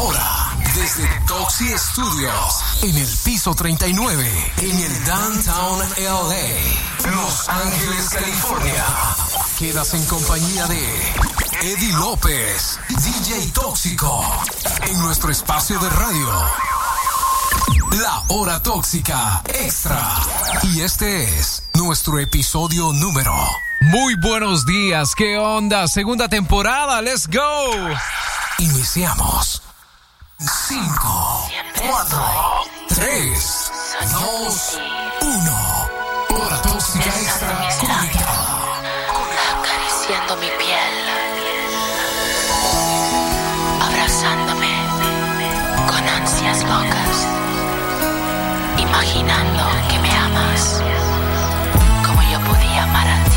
Ahora, desde Toxi Studios, en el piso 39, en el Downtown LA, Los Ángeles, California. Quedas en compañía de Eddie López, DJ Tóxico, en nuestro espacio de radio. La hora tóxica extra. Y este es nuestro episodio número. Muy buenos días, ¿qué onda? Segunda temporada, let's go. Iniciamos. 5, 4, 3, 2, 1. Hora tóxica extra Acariciando mi piel. Abrazándome con ansias locas. Imaginando que me amas como yo podía amar a ti.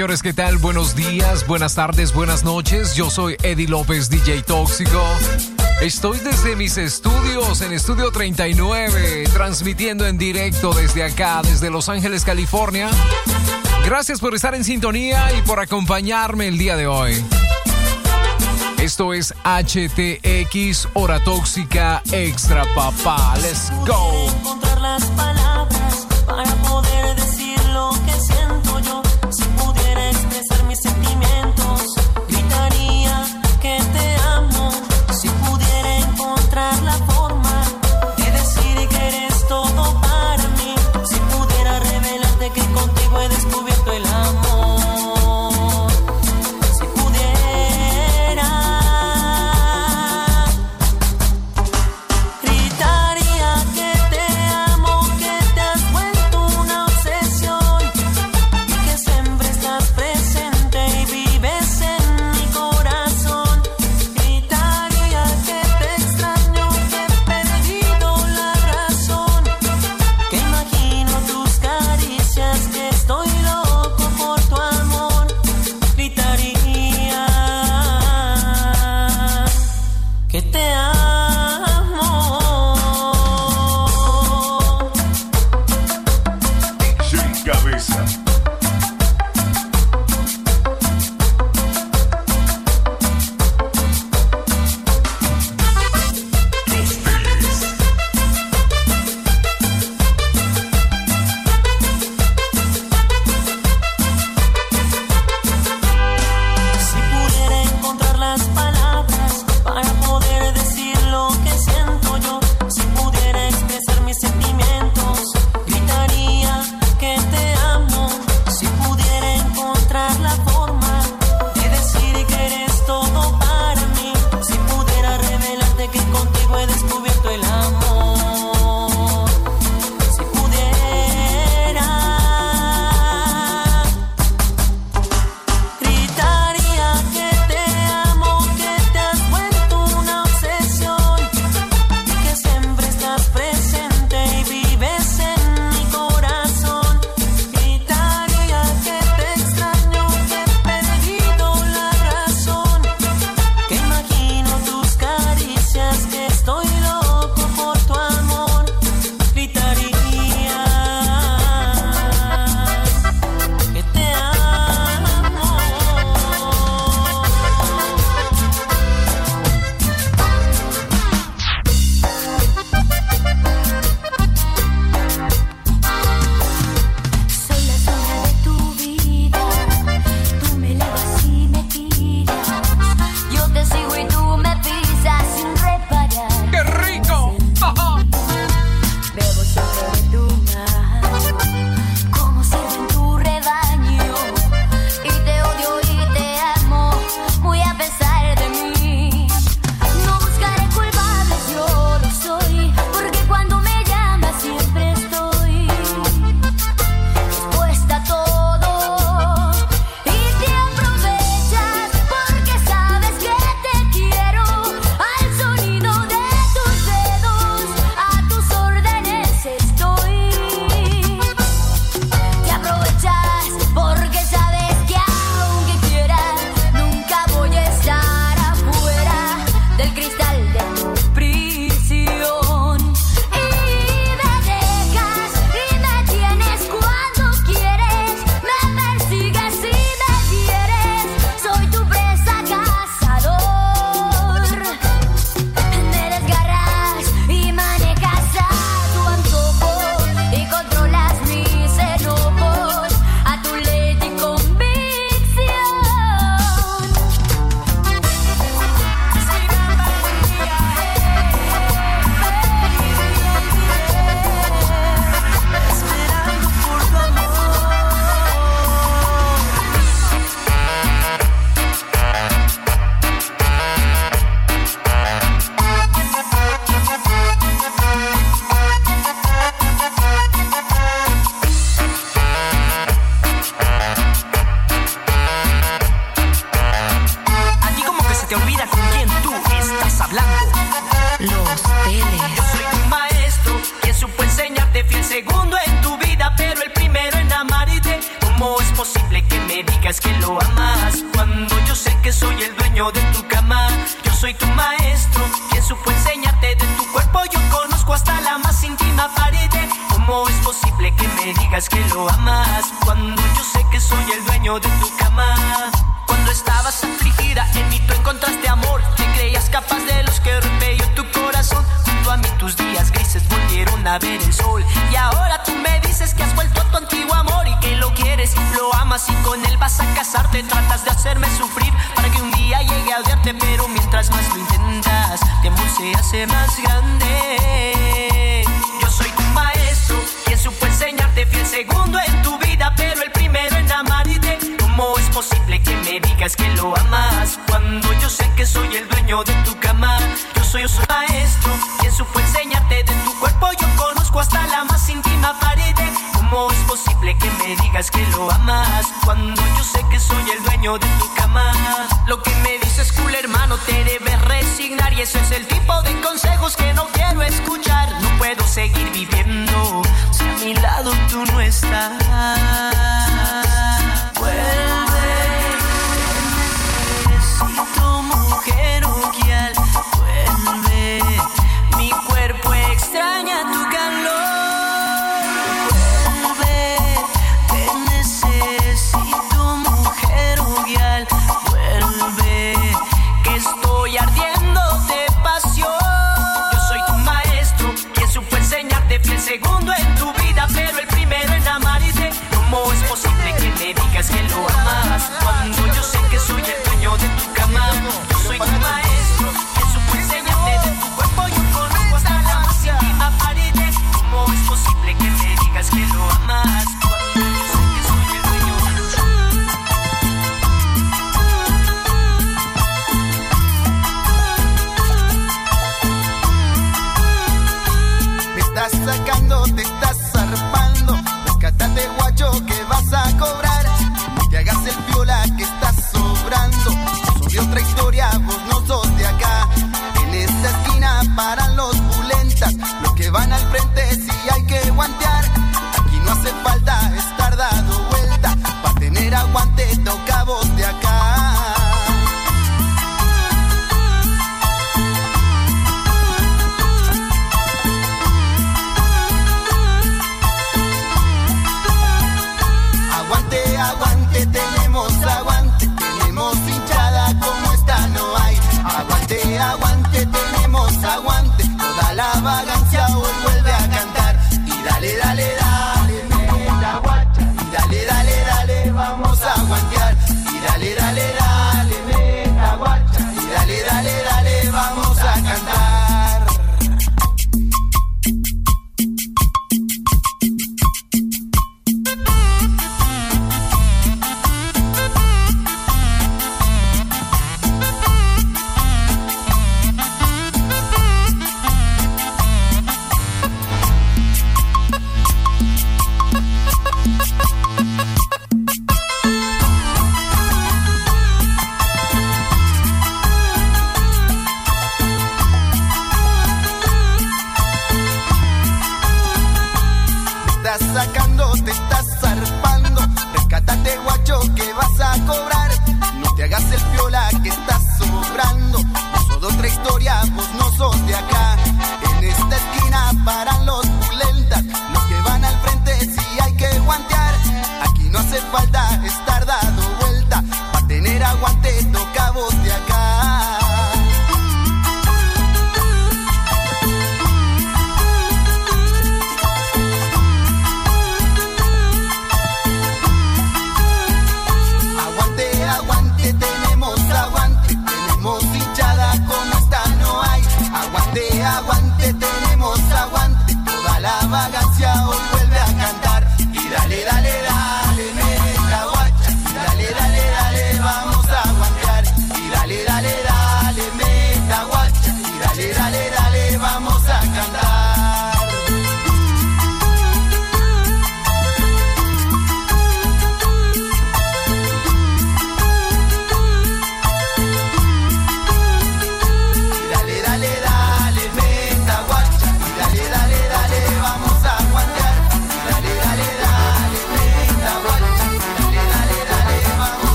señores, ¿qué tal? Buenos días, buenas tardes, buenas noches. Yo soy Eddie López, DJ Tóxico. Estoy desde mis estudios en Estudio 39, transmitiendo en directo desde acá, desde Los Ángeles, California. Gracias por estar en sintonía y por acompañarme el día de hoy. Esto es HTX Hora Tóxica Extra Papá. Let's go.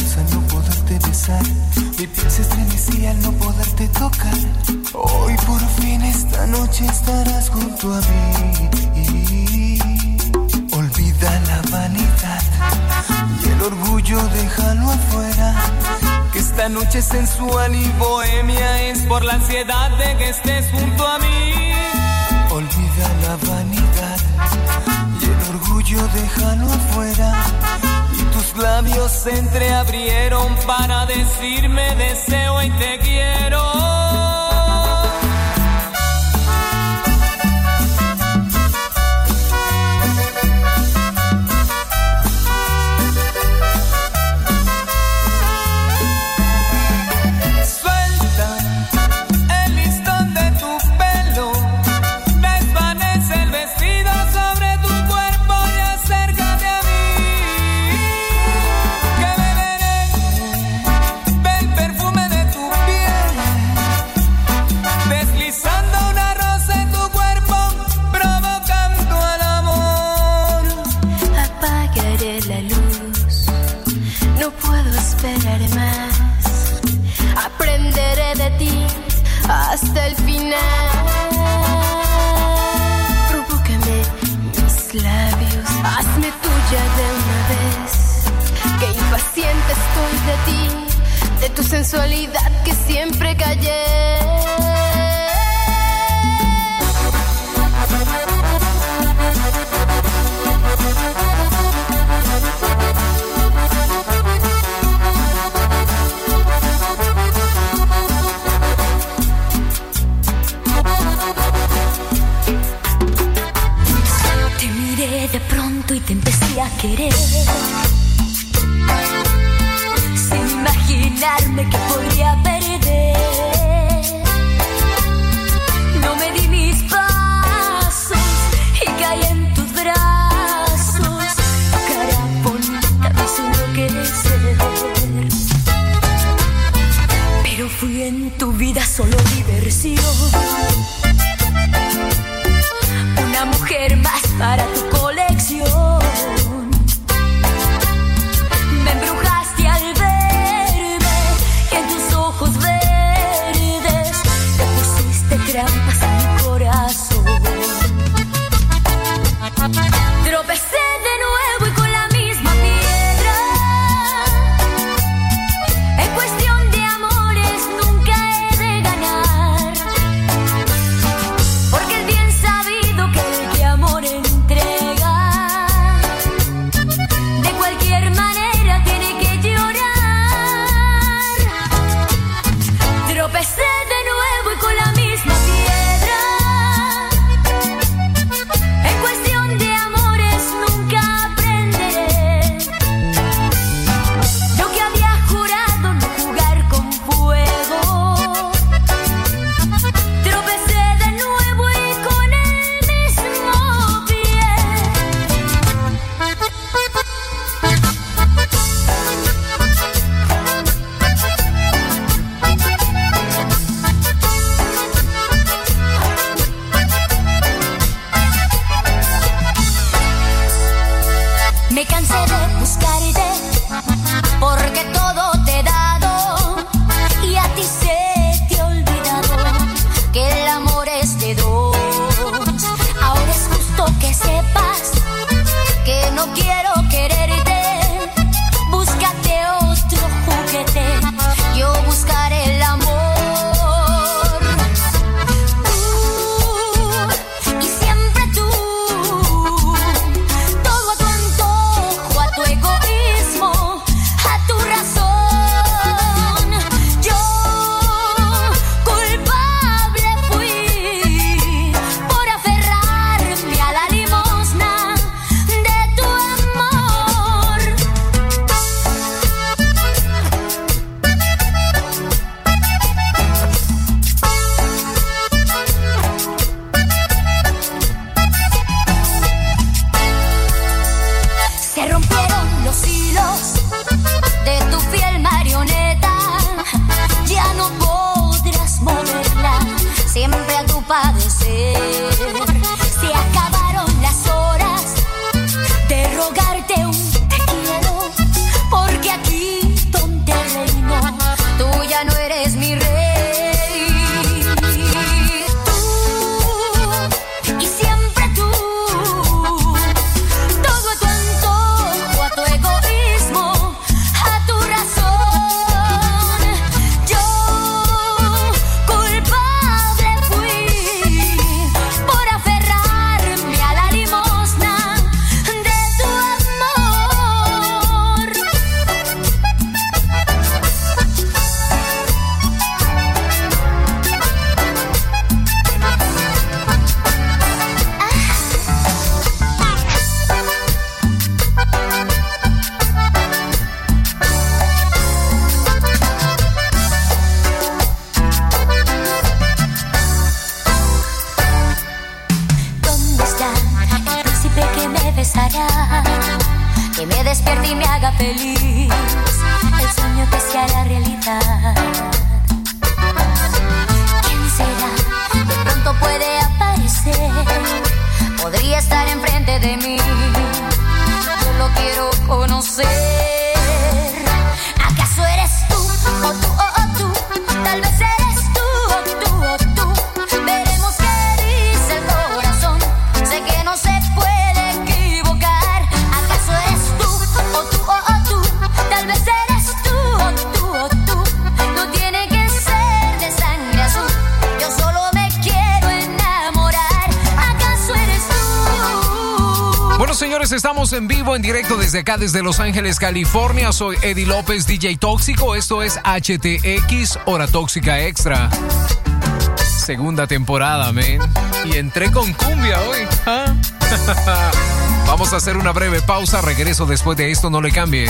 al no poderte besar. Mi piel se estremecía al no poderte tocar. Hoy por fin esta noche estarás junto a mí. Olvida la vanidad y el orgullo déjalo afuera. Que esta noche sensual y bohemia es por la ansiedad de que estés junto a mí. Olvida la vanidad y el orgullo déjalo afuera labios se entreabrieron para decirme deseo y te quiero. sensualidad que siempre callé. Te miré de pronto y te empecé a querer vida solo diversión. Desde acá, desde Los Ángeles, California. Soy Eddie López, DJ Tóxico. Esto es HTX, Hora Tóxica Extra. Segunda temporada, men. Y entré con cumbia hoy. ¿ah? Vamos a hacer una breve pausa. Regreso después de esto, no le cambie.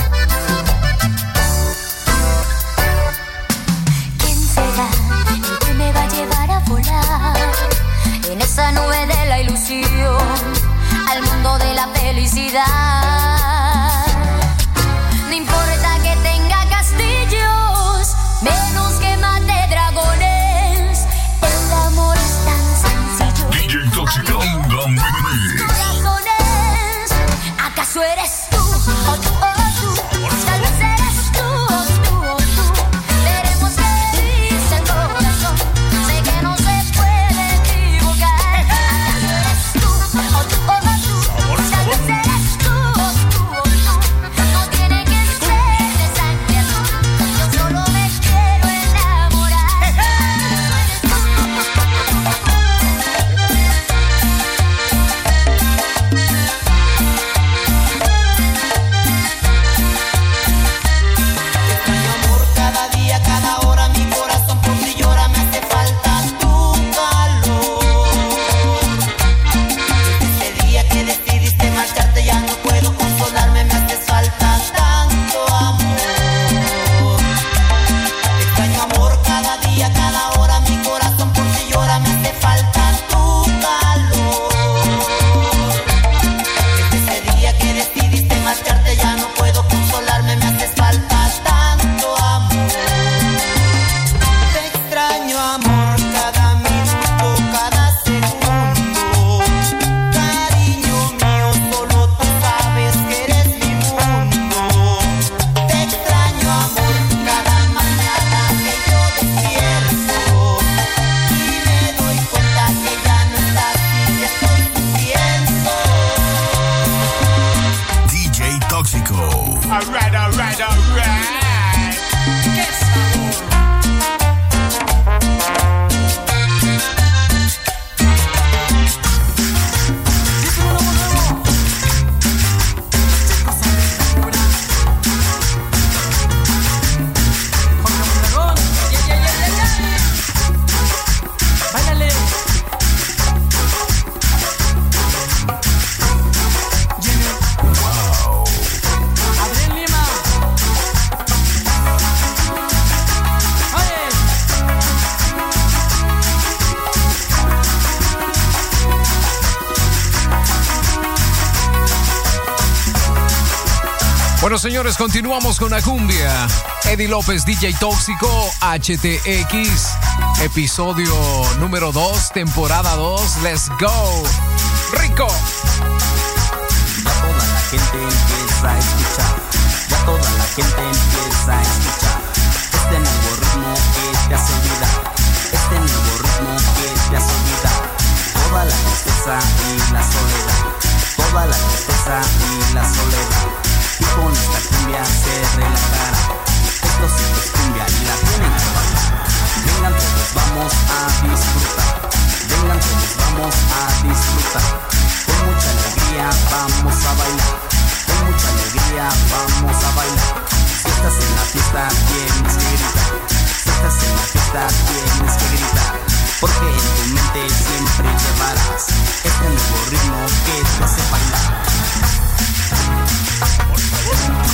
Bueno, señores, continuamos con la cumbia. Eddie López, DJ Tóxico, HTX, episodio número 2, temporada 2. Let's go. Rico. Ya toda la gente empieza a escuchar. Ya toda la gente empieza a escuchar. Este nuevo ritmo que te hace. Este nuevo ritmo que te hace olvidar. Toda la tristeza y la soledad. Toda la tristeza y la soledad. Y con esta cumbia se relajará. Esto sí que es cumbia y la tienen que bailar. Vengan todos, vamos a disfrutar. Vengan todos, vamos a disfrutar. Con mucha alegría vamos a bailar. Con mucha alegría vamos a bailar. Si estás en la fiesta tienes que gritar. Si estás en la fiesta tienes que gritar. Porque en tu mente siempre llevarás este nuevo ritmo que te hace bailar. どうぞ。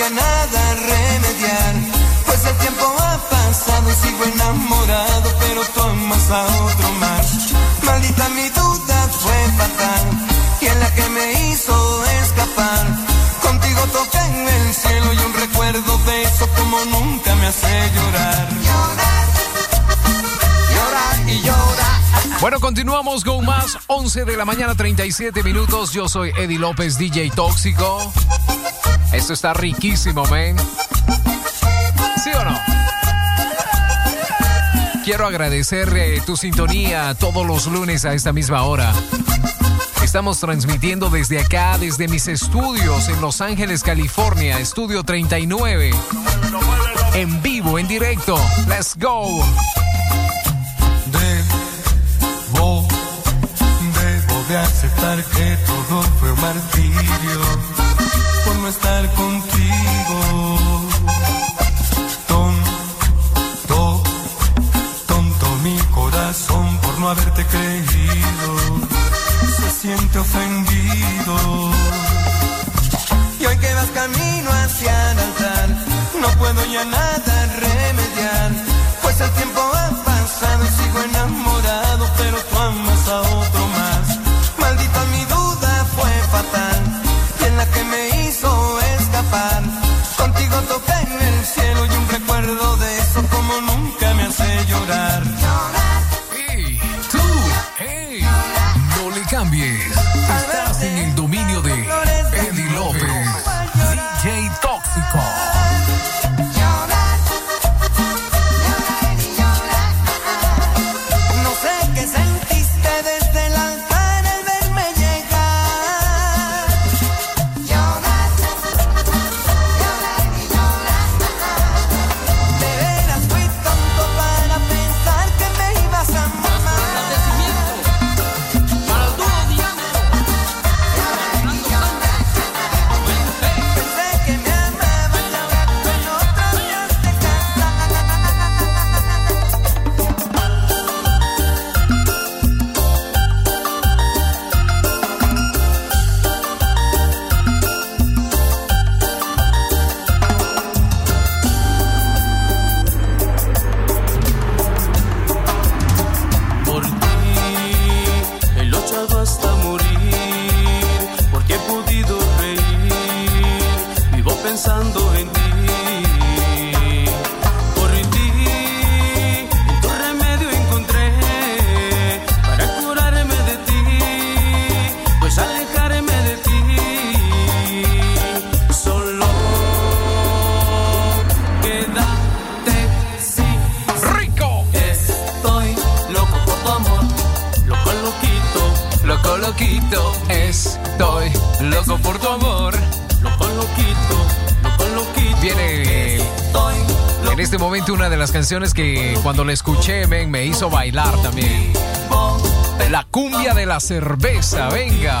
Ya nada remediar. Pues el tiempo ha pasado y sigo enamorado, pero tú amas a otro más. Maldita mi duda fue fatal, y en la que me hizo escapar. Contigo toqué en el cielo y un recuerdo de eso como nunca me hace llorar. Llorar, llorar y llorar. Bueno, continuamos con más. 11 de la mañana, 37 minutos. Yo soy Eddie López, DJ Tóxico. Esto está riquísimo, man. ¿Sí o no? Quiero agradecer eh, tu sintonía todos los lunes a esta misma hora. Estamos transmitiendo desde acá, desde mis estudios en Los Ángeles, California, estudio 39. En vivo, en directo. Let's go. Debo, debo de aceptar que todo fue martirio estar contigo. Tonto, tonto mi corazón por no haberte creído. Se siente ofendido. Y hoy que vas camino hacia el altar, no puedo ya nada remediar. Pues el tiempo ha pasado y sigo enamorado, pero tú amas a otro cambies. Estás en el dominio que cuando la escuché, me hizo bailar también. La cumbia de la cerveza, venga.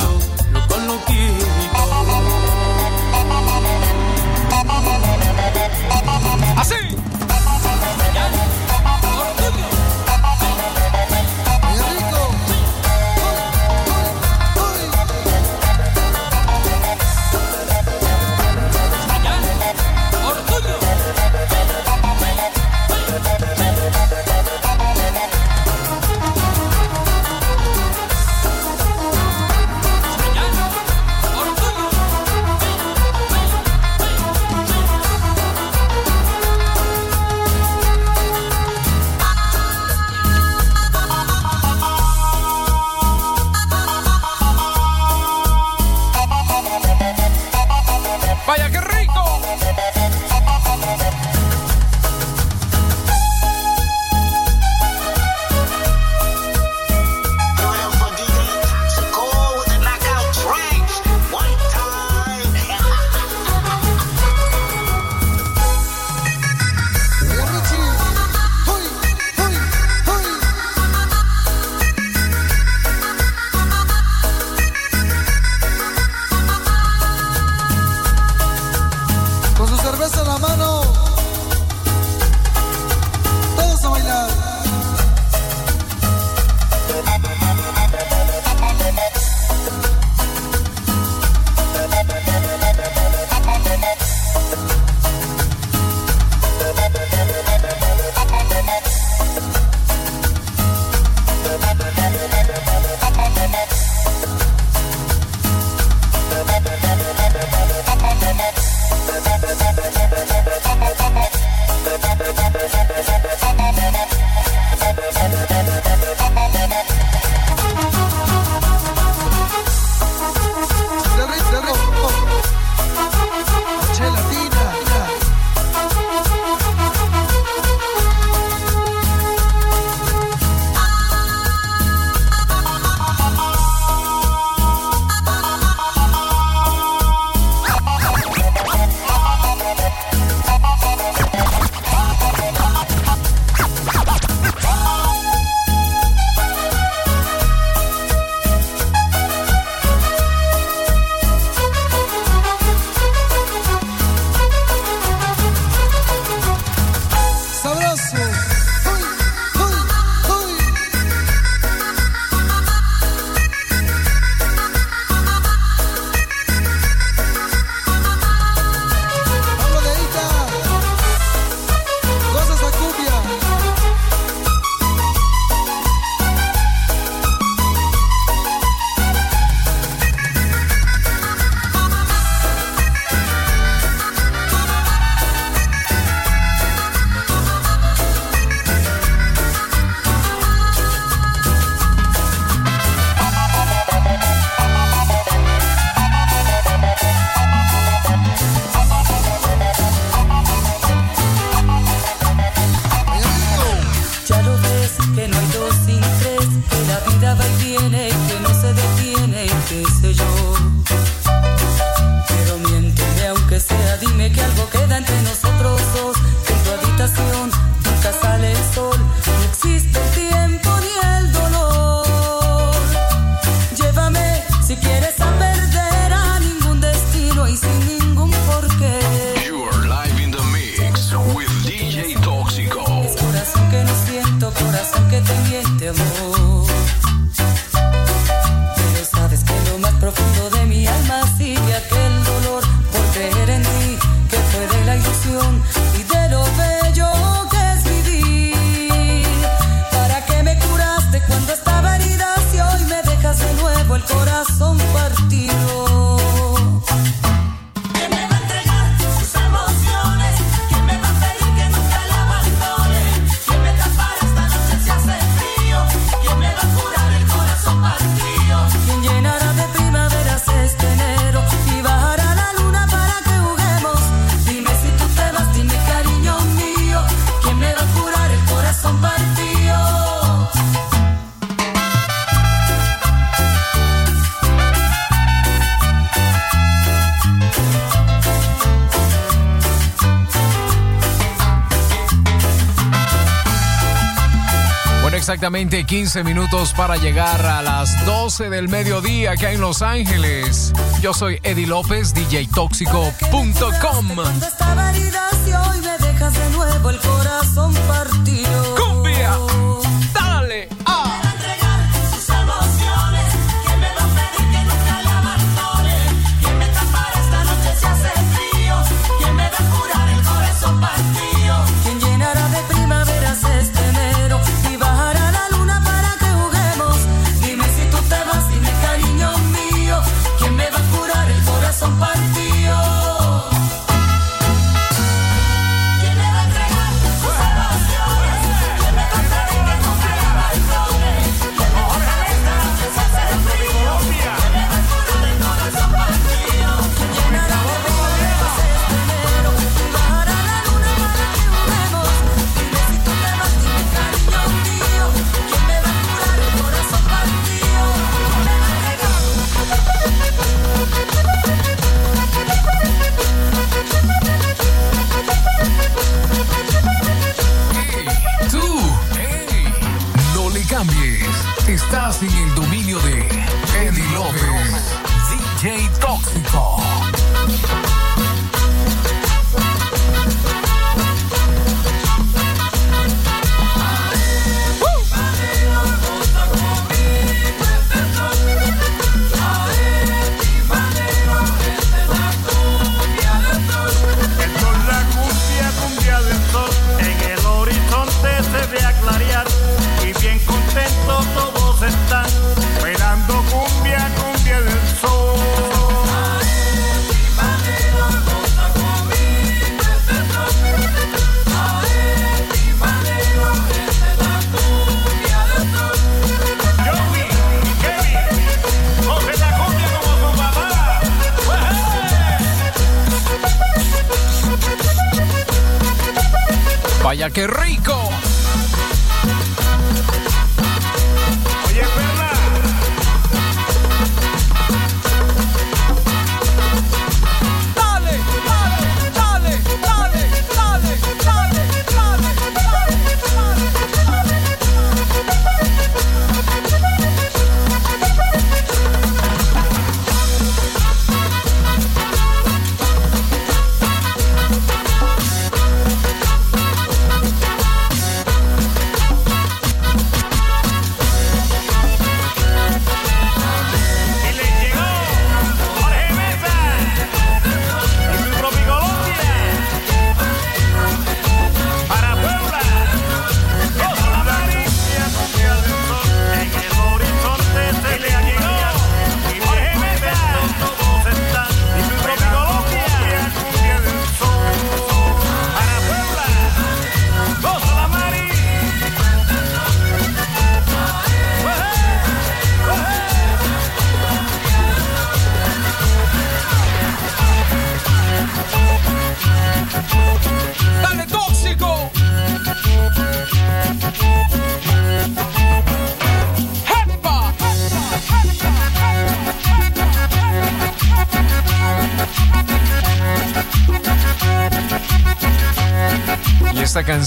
exactamente 15 minutos para llegar a las 12 del mediodía acá en Los Ángeles. Yo soy Eddie López, DJTóxico.com. Cuando esta validación me dejas de nuevo el corazón partido.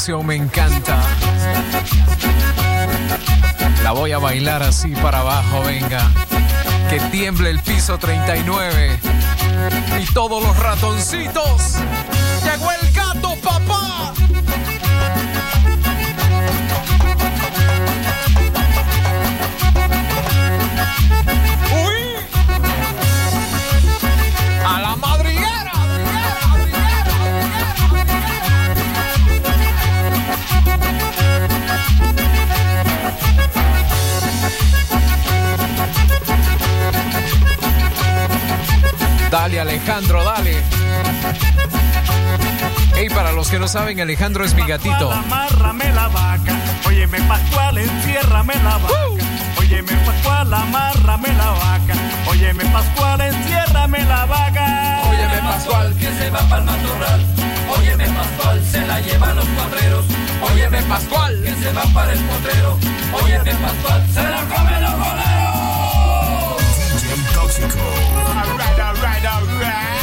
canción me encanta. La voy a bailar así para abajo, venga. Que tiemble el piso 39. Y todos los ratoncitos. Llegó el gato, papá. Alejandro, dale. Hey, para los que no saben, Alejandro es mi gatito. Amárrame la vaca. Óyeme, Pascual, enciérrame la vaca. Uh. Óyeme, Pascual, amárrame la vaca. Óyeme, Pascual, enciérrame la vaca. Óyeme, Pascual, que se va para el matorral. oye Óyeme, Pascual, se la llevan los cuadreros. Óyeme, Pascual, que se va para el potrero. Óyeme, Pascual, se la comen los boleros. DJ Tóxico. Alright, alright, alright.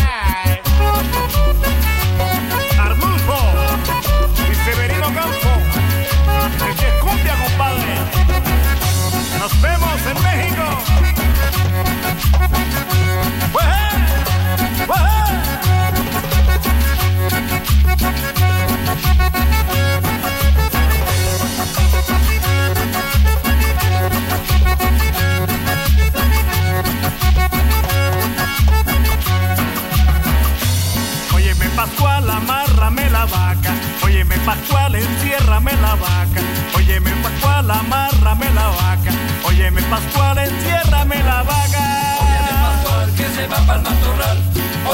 Pascual, enciérrame la vaca. Óyeme Pascual, amárrame la vaca. Óyeme Pascual, enciérrame la vaca. Óyeme Pascual que se va para el matorral.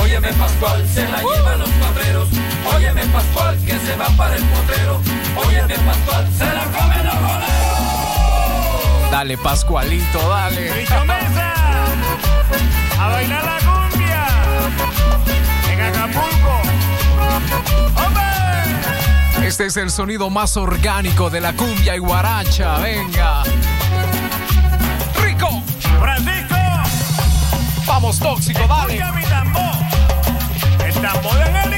Óyeme Pascual, se la llevan los cuadreros. Óyeme Pascual que se va para el potrero. Óyeme Pascual, se la comen los boleros. Dale, Pascualito, dale. Mesa, a bailar la cumbia en Acapulco. ¡Hombre! Este es el sonido más orgánico de la cumbia y guaracha. Venga. Rico. Francisco, Vamos, tóxico, dale. mi tambor. El tambor de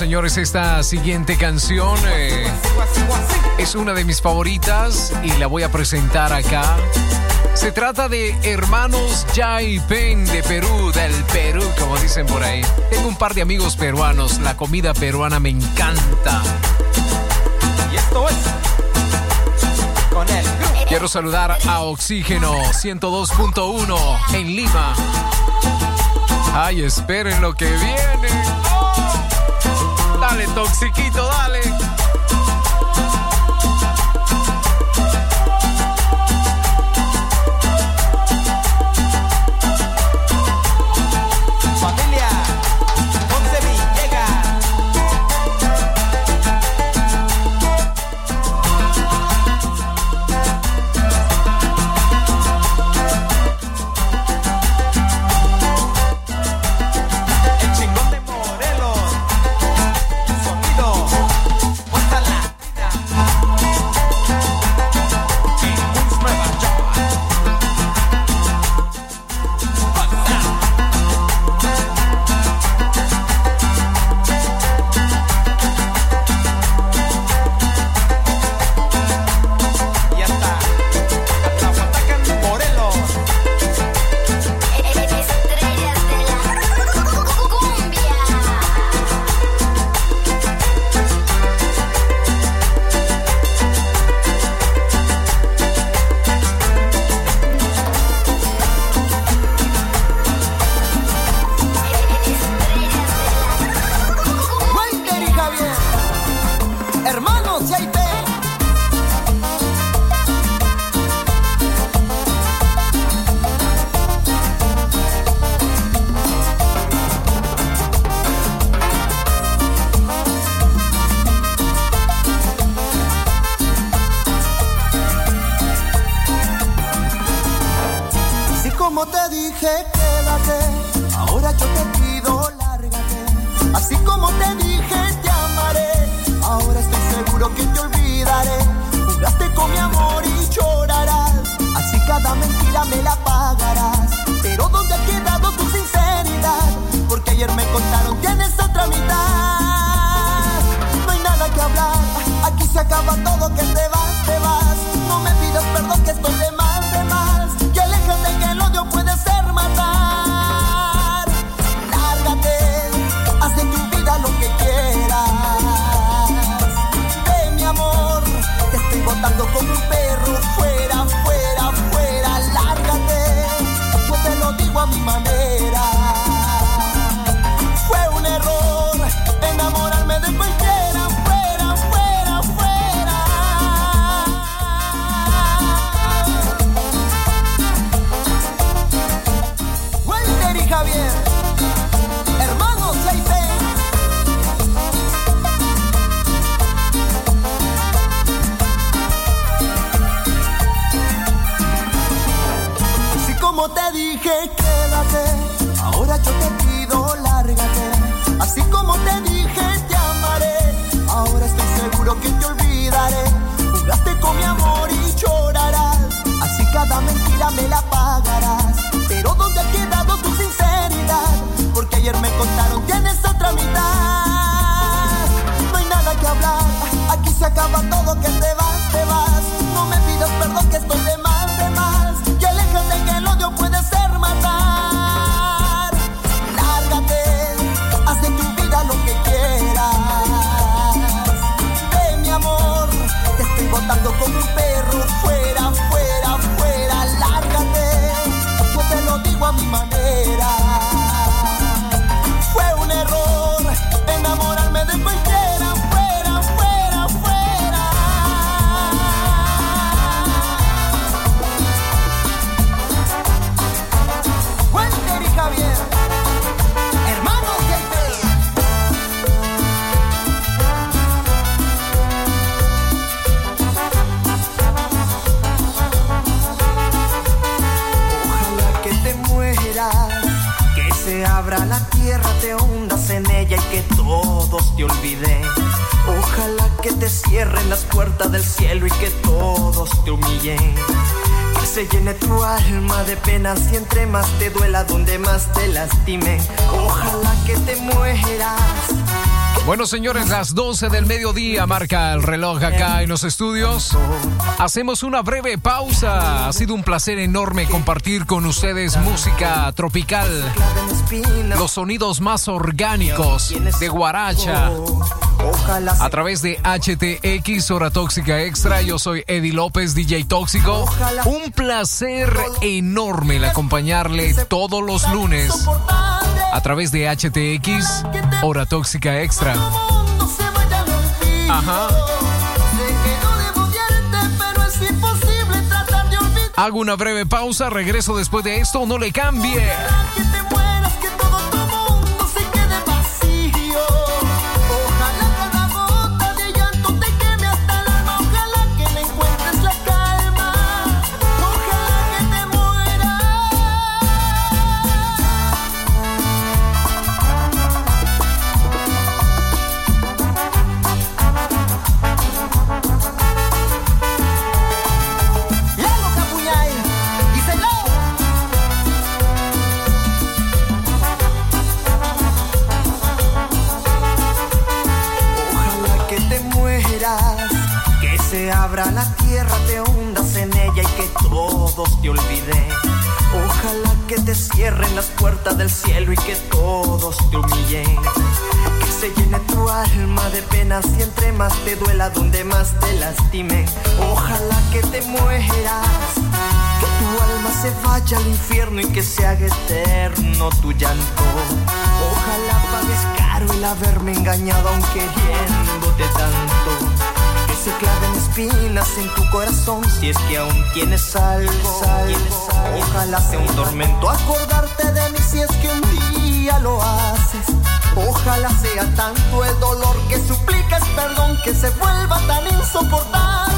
señores, esta siguiente canción eh, es una de mis favoritas y la voy a presentar acá. Se trata de Hermanos Jaipen de Perú, del Perú, como dicen por ahí. Tengo un par de amigos peruanos, la comida peruana me encanta. Y esto es con el. Quiero saludar a Oxígeno 102.1 en Lima. Ay, esperen lo que viene. Dale, toxiquito, dale. más te lastime. Ojalá que te mueras. Bueno, señores, las 12 del mediodía marca el reloj acá en los estudios. Hacemos una breve pausa. Ha sido un placer enorme compartir con ustedes música tropical, los sonidos más orgánicos de Guaracha a través de HTX Hora Tóxica Extra, yo soy Eddie López, DJ Tóxico. Un placer enorme el acompañarle todos los lunes a través de HTX Hora Tóxica Extra. Ajá. Hago una breve pausa, regreso después de esto, no le cambie. Cierren las puertas del cielo y que todos te humillen. Que se llene tu alma de penas y entre más te duela, donde más te lastime. Ojalá que te mueras, que tu alma se vaya al infierno y que se haga eterno tu llanto. Ojalá pagues caro el haberme engañado aun queriéndote tanto. Que se claven espinas en tu corazón si es que aún tienes algo. Ojalá sea un tormento acordarte de mí si es que un día lo haces. Ojalá sea tanto el dolor que suplicas perdón que se vuelva tan insoportable.